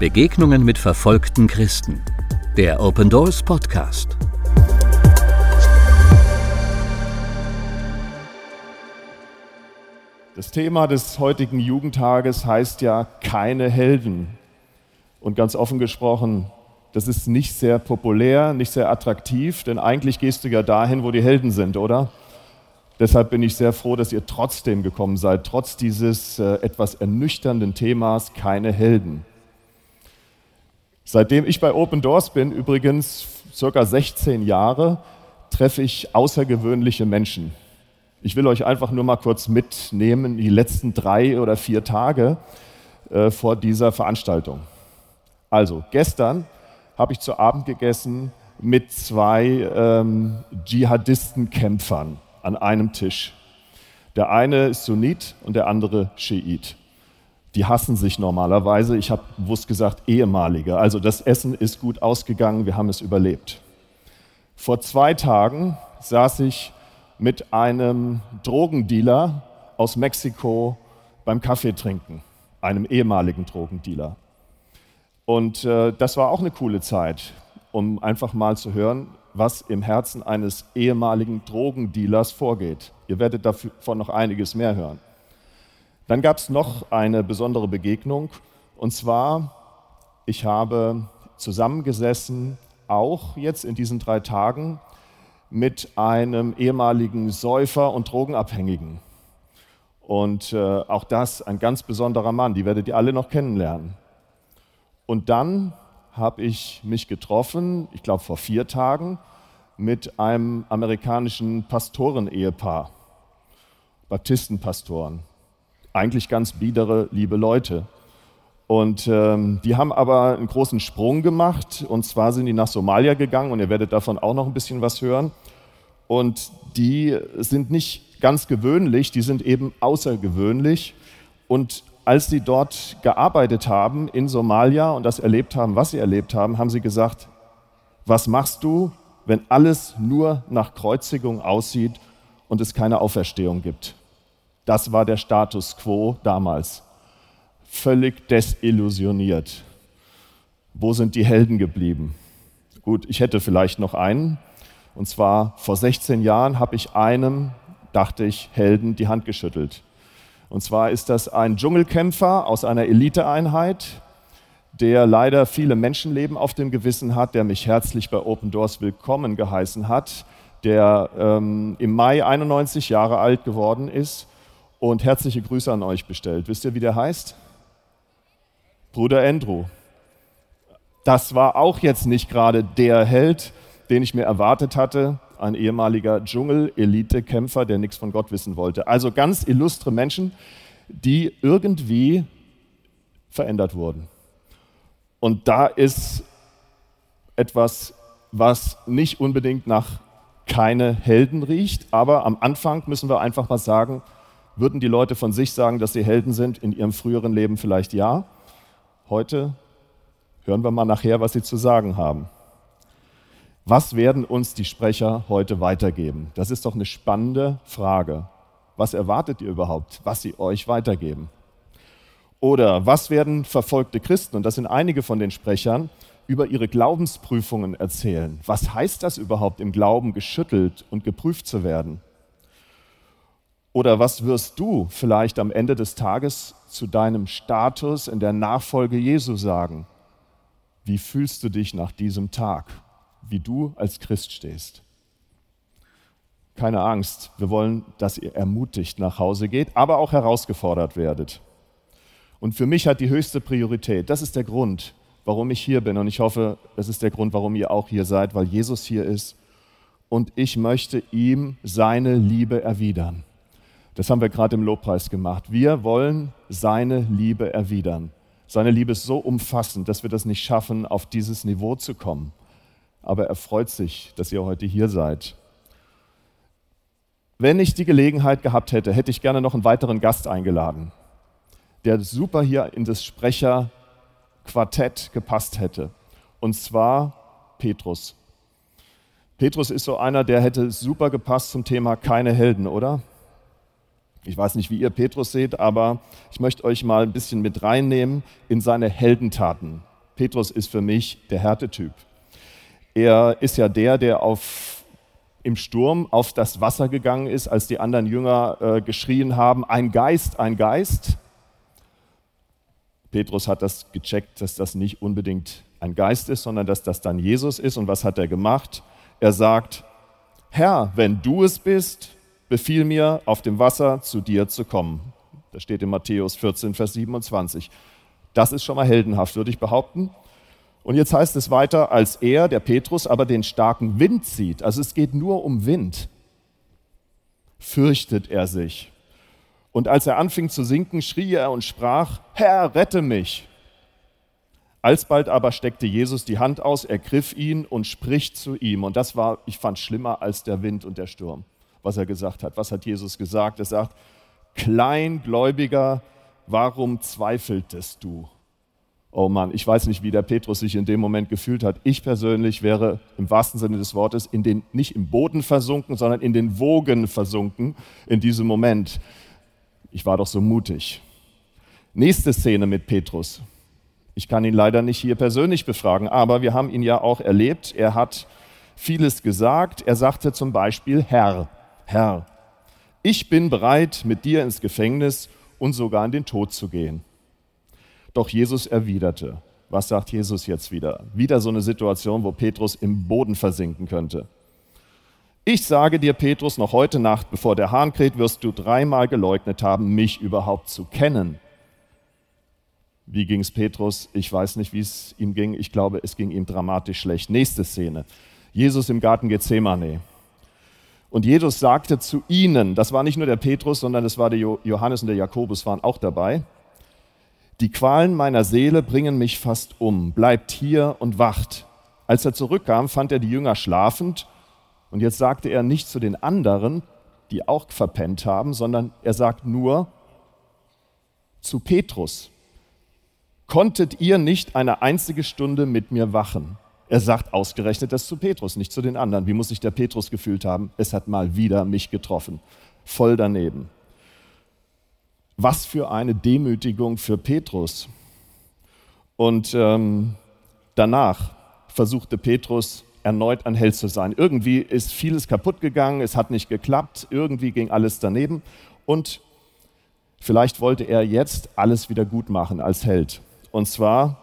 Begegnungen mit verfolgten Christen. Der Open Doors Podcast. Das Thema des heutigen Jugendtages heißt ja keine Helden. Und ganz offen gesprochen, das ist nicht sehr populär, nicht sehr attraktiv, denn eigentlich gehst du ja dahin, wo die Helden sind, oder? Deshalb bin ich sehr froh, dass ihr trotzdem gekommen seid, trotz dieses äh, etwas ernüchternden Themas keine Helden. Seitdem ich bei Open Doors bin, übrigens circa 16 Jahre, treffe ich außergewöhnliche Menschen. Ich will euch einfach nur mal kurz mitnehmen, die letzten drei oder vier Tage äh, vor dieser Veranstaltung. Also, gestern habe ich zu Abend gegessen mit zwei ähm, Dschihadistenkämpfern an einem Tisch. Der eine ist Sunnit und der andere Schiit. Die hassen sich normalerweise. Ich habe bewusst gesagt ehemalige. Also das Essen ist gut ausgegangen, wir haben es überlebt. Vor zwei Tagen saß ich mit einem Drogendealer aus Mexiko beim Kaffee trinken, einem ehemaligen Drogendealer. Und äh, das war auch eine coole Zeit, um einfach mal zu hören, was im Herzen eines ehemaligen Drogendealers vorgeht. Ihr werdet davon noch einiges mehr hören. Dann gab es noch eine besondere Begegnung, und zwar, ich habe zusammengesessen, auch jetzt in diesen drei Tagen, mit einem ehemaligen Säufer und Drogenabhängigen. Und äh, auch das ein ganz besonderer Mann, die werdet ihr alle noch kennenlernen. Und dann habe ich mich getroffen, ich glaube vor vier Tagen, mit einem amerikanischen Pastorenehepaar, Baptistenpastoren. Eigentlich ganz biedere, liebe Leute. Und ähm, die haben aber einen großen Sprung gemacht. Und zwar sind die nach Somalia gegangen. Und ihr werdet davon auch noch ein bisschen was hören. Und die sind nicht ganz gewöhnlich, die sind eben außergewöhnlich. Und als sie dort gearbeitet haben in Somalia und das erlebt haben, was sie erlebt haben, haben sie gesagt, was machst du, wenn alles nur nach Kreuzigung aussieht und es keine Auferstehung gibt? Das war der Status quo damals. Völlig desillusioniert. Wo sind die Helden geblieben? Gut, ich hätte vielleicht noch einen. Und zwar vor 16 Jahren habe ich einem, dachte ich, Helden die Hand geschüttelt. Und zwar ist das ein Dschungelkämpfer aus einer Eliteeinheit, der leider viele Menschenleben auf dem Gewissen hat, der mich herzlich bei Open Doors willkommen geheißen hat, der ähm, im Mai 91 Jahre alt geworden ist und herzliche Grüße an euch bestellt. Wisst ihr, wie der heißt? Bruder Andrew. Das war auch jetzt nicht gerade der Held, den ich mir erwartet hatte ein ehemaliger Dschungel-Elite-Kämpfer, der nichts von Gott wissen wollte. Also ganz illustre Menschen, die irgendwie verändert wurden. Und da ist etwas, was nicht unbedingt nach keine Helden riecht, aber am Anfang müssen wir einfach mal sagen, würden die Leute von sich sagen, dass sie Helden sind, in ihrem früheren Leben vielleicht ja. Heute hören wir mal nachher, was sie zu sagen haben. Was werden uns die Sprecher heute weitergeben? Das ist doch eine spannende Frage. Was erwartet ihr überhaupt, was sie euch weitergeben? Oder was werden verfolgte Christen, und das sind einige von den Sprechern, über ihre Glaubensprüfungen erzählen? Was heißt das überhaupt, im Glauben geschüttelt und geprüft zu werden? Oder was wirst du vielleicht am Ende des Tages zu deinem Status in der Nachfolge Jesu sagen? Wie fühlst du dich nach diesem Tag? wie du als Christ stehst. Keine Angst, wir wollen, dass ihr ermutigt nach Hause geht, aber auch herausgefordert werdet. Und für mich hat die höchste Priorität, das ist der Grund, warum ich hier bin. Und ich hoffe, das ist der Grund, warum ihr auch hier seid, weil Jesus hier ist. Und ich möchte ihm seine Liebe erwidern. Das haben wir gerade im Lobpreis gemacht. Wir wollen seine Liebe erwidern. Seine Liebe ist so umfassend, dass wir das nicht schaffen, auf dieses Niveau zu kommen aber er freut sich, dass ihr heute hier seid. Wenn ich die Gelegenheit gehabt hätte, hätte ich gerne noch einen weiteren Gast eingeladen, der super hier in das Sprecherquartett gepasst hätte. Und zwar Petrus. Petrus ist so einer, der hätte super gepasst zum Thema keine Helden, oder? Ich weiß nicht, wie ihr Petrus seht, aber ich möchte euch mal ein bisschen mit reinnehmen in seine Heldentaten. Petrus ist für mich der Härtetyp. Er ist ja der, der auf, im Sturm auf das Wasser gegangen ist, als die anderen Jünger äh, geschrien haben, ein Geist, ein Geist. Petrus hat das gecheckt, dass das nicht unbedingt ein Geist ist, sondern dass das dann Jesus ist. Und was hat er gemacht? Er sagt, Herr, wenn du es bist, befiehl mir, auf dem Wasser zu dir zu kommen. Das steht in Matthäus 14, Vers 27. Das ist schon mal heldenhaft, würde ich behaupten. Und jetzt heißt es weiter, als er, der Petrus, aber den starken Wind sieht, also es geht nur um Wind, fürchtet er sich. Und als er anfing zu sinken, schrie er und sprach, Herr, rette mich. Alsbald aber steckte Jesus die Hand aus, ergriff ihn und spricht zu ihm. Und das war, ich fand, schlimmer als der Wind und der Sturm, was er gesagt hat. Was hat Jesus gesagt? Er sagt, Kleingläubiger, warum zweifeltest du? Oh Mann, ich weiß nicht, wie der Petrus sich in dem Moment gefühlt hat. Ich persönlich wäre im wahrsten Sinne des Wortes in den, nicht im Boden versunken, sondern in den Wogen versunken in diesem Moment. Ich war doch so mutig. Nächste Szene mit Petrus. Ich kann ihn leider nicht hier persönlich befragen, aber wir haben ihn ja auch erlebt. Er hat vieles gesagt. Er sagte zum Beispiel, Herr, Herr, ich bin bereit, mit dir ins Gefängnis und sogar in den Tod zu gehen. Doch Jesus erwiderte, was sagt Jesus jetzt wieder? Wieder so eine Situation, wo Petrus im Boden versinken könnte. Ich sage dir, Petrus, noch heute Nacht, bevor der Hahn kräht, wirst du dreimal geleugnet haben, mich überhaupt zu kennen. Wie ging es Petrus? Ich weiß nicht, wie es ihm ging. Ich glaube, es ging ihm dramatisch schlecht. Nächste Szene. Jesus im Garten Gethsemane. Und Jesus sagte zu ihnen, das war nicht nur der Petrus, sondern das war der Johannes und der Jakobus waren auch dabei, die Qualen meiner Seele bringen mich fast um. Bleibt hier und wacht. Als er zurückkam, fand er die Jünger schlafend. Und jetzt sagte er nicht zu den anderen, die auch verpennt haben, sondern er sagt nur zu Petrus. Konntet ihr nicht eine einzige Stunde mit mir wachen? Er sagt ausgerechnet das zu Petrus, nicht zu den anderen. Wie muss sich der Petrus gefühlt haben? Es hat mal wieder mich getroffen. Voll daneben. Was für eine Demütigung für Petrus. Und ähm, danach versuchte Petrus erneut ein Held zu sein. Irgendwie ist vieles kaputt gegangen, es hat nicht geklappt, irgendwie ging alles daneben und vielleicht wollte er jetzt alles wieder gut machen als Held. Und zwar,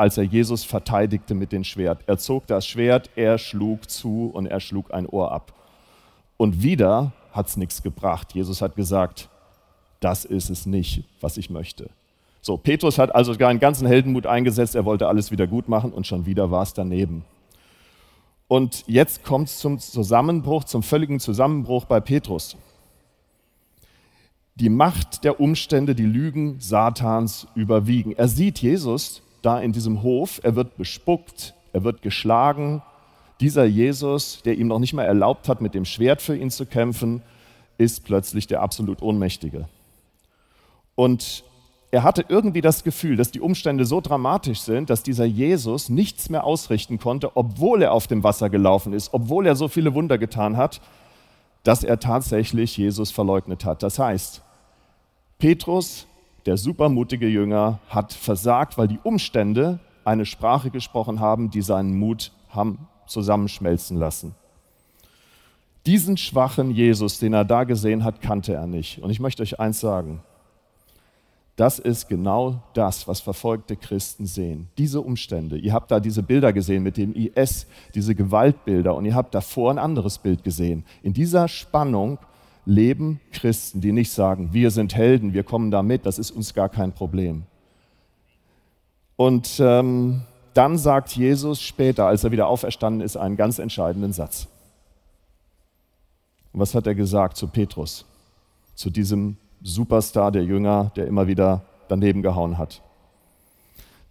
als er Jesus verteidigte mit dem Schwert. Er zog das Schwert, er schlug zu und er schlug ein Ohr ab. Und wieder hat es nichts gebracht. Jesus hat gesagt, das ist es nicht, was ich möchte. So, Petrus hat also gar einen ganzen Heldenmut eingesetzt, er wollte alles wieder gut machen und schon wieder war es daneben. Und jetzt kommt es zum Zusammenbruch, zum völligen Zusammenbruch bei Petrus. Die Macht der Umstände, die Lügen Satans überwiegen. Er sieht Jesus da in diesem Hof, er wird bespuckt, er wird geschlagen. Dieser Jesus, der ihm noch nicht mal erlaubt hat, mit dem Schwert für ihn zu kämpfen, ist plötzlich der absolut Ohnmächtige. Und er hatte irgendwie das Gefühl, dass die Umstände so dramatisch sind, dass dieser Jesus nichts mehr ausrichten konnte, obwohl er auf dem Wasser gelaufen ist, obwohl er so viele Wunder getan hat, dass er tatsächlich Jesus verleugnet hat. Das heißt, Petrus, der supermutige Jünger, hat versagt, weil die Umstände eine Sprache gesprochen haben, die seinen Mut haben zusammenschmelzen lassen. Diesen schwachen Jesus, den er da gesehen hat, kannte er nicht. Und ich möchte euch eins sagen, das ist genau das, was verfolgte Christen sehen. Diese Umstände. Ihr habt da diese Bilder gesehen mit dem IS, diese Gewaltbilder und ihr habt davor ein anderes Bild gesehen. In dieser Spannung leben Christen, die nicht sagen, wir sind Helden, wir kommen da mit, das ist uns gar kein Problem. Und ähm, dann sagt Jesus später, als er wieder auferstanden ist, einen ganz entscheidenden Satz. Und was hat er gesagt zu Petrus, zu diesem Superstar der Jünger, der immer wieder daneben gehauen hat.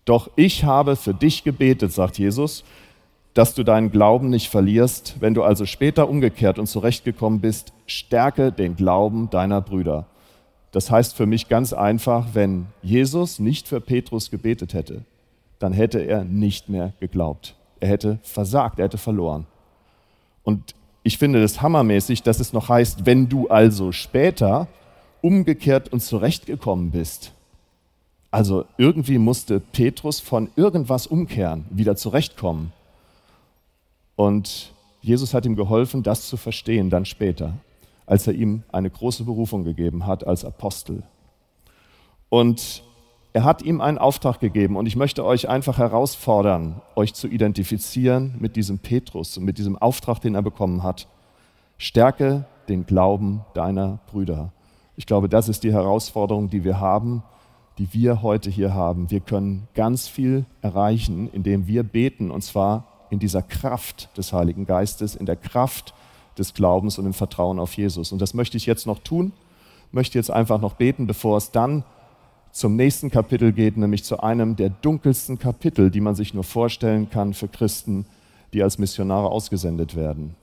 Doch ich habe für dich gebetet, sagt Jesus, dass du deinen Glauben nicht verlierst. Wenn du also später umgekehrt und zurechtgekommen bist, stärke den Glauben deiner Brüder. Das heißt für mich ganz einfach, wenn Jesus nicht für Petrus gebetet hätte, dann hätte er nicht mehr geglaubt. Er hätte versagt, er hätte verloren. Und ich finde es hammermäßig, dass es noch heißt, wenn du also später umgekehrt und zurechtgekommen bist. Also irgendwie musste Petrus von irgendwas umkehren, wieder zurechtkommen. Und Jesus hat ihm geholfen, das zu verstehen, dann später, als er ihm eine große Berufung gegeben hat als Apostel. Und er hat ihm einen Auftrag gegeben und ich möchte euch einfach herausfordern, euch zu identifizieren mit diesem Petrus und mit diesem Auftrag, den er bekommen hat. Stärke den Glauben deiner Brüder. Ich glaube, das ist die Herausforderung, die wir haben, die wir heute hier haben. Wir können ganz viel erreichen, indem wir beten, und zwar in dieser Kraft des Heiligen Geistes, in der Kraft des Glaubens und im Vertrauen auf Jesus. Und das möchte ich jetzt noch tun, möchte jetzt einfach noch beten, bevor es dann zum nächsten Kapitel geht, nämlich zu einem der dunkelsten Kapitel, die man sich nur vorstellen kann für Christen, die als Missionare ausgesendet werden.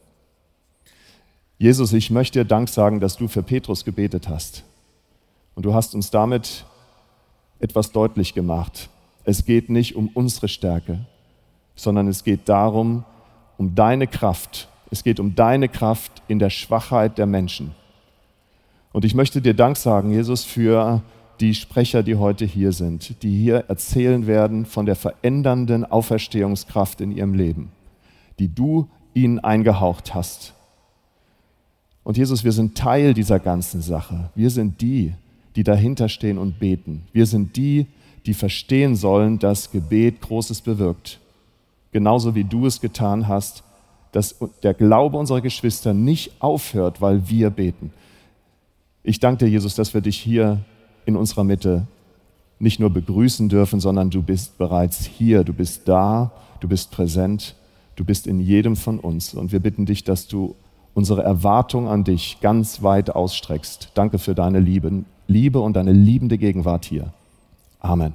Jesus, ich möchte dir Dank sagen, dass du für Petrus gebetet hast. Und du hast uns damit etwas deutlich gemacht. Es geht nicht um unsere Stärke, sondern es geht darum, um deine Kraft. Es geht um deine Kraft in der Schwachheit der Menschen. Und ich möchte dir Dank sagen, Jesus, für die Sprecher, die heute hier sind, die hier erzählen werden von der verändernden Auferstehungskraft in ihrem Leben, die du ihnen eingehaucht hast. Und Jesus, wir sind Teil dieser ganzen Sache. Wir sind die, die dahinter stehen und beten. Wir sind die, die verstehen sollen, dass Gebet Großes bewirkt. Genauso wie du es getan hast, dass der Glaube unserer Geschwister nicht aufhört, weil wir beten. Ich danke dir, Jesus, dass wir dich hier in unserer Mitte nicht nur begrüßen dürfen, sondern du bist bereits hier, du bist da, du bist präsent, du bist in jedem von uns. Und wir bitten dich, dass du unsere Erwartung an dich ganz weit ausstreckst. Danke für deine Liebe, Liebe und deine liebende Gegenwart hier. Amen.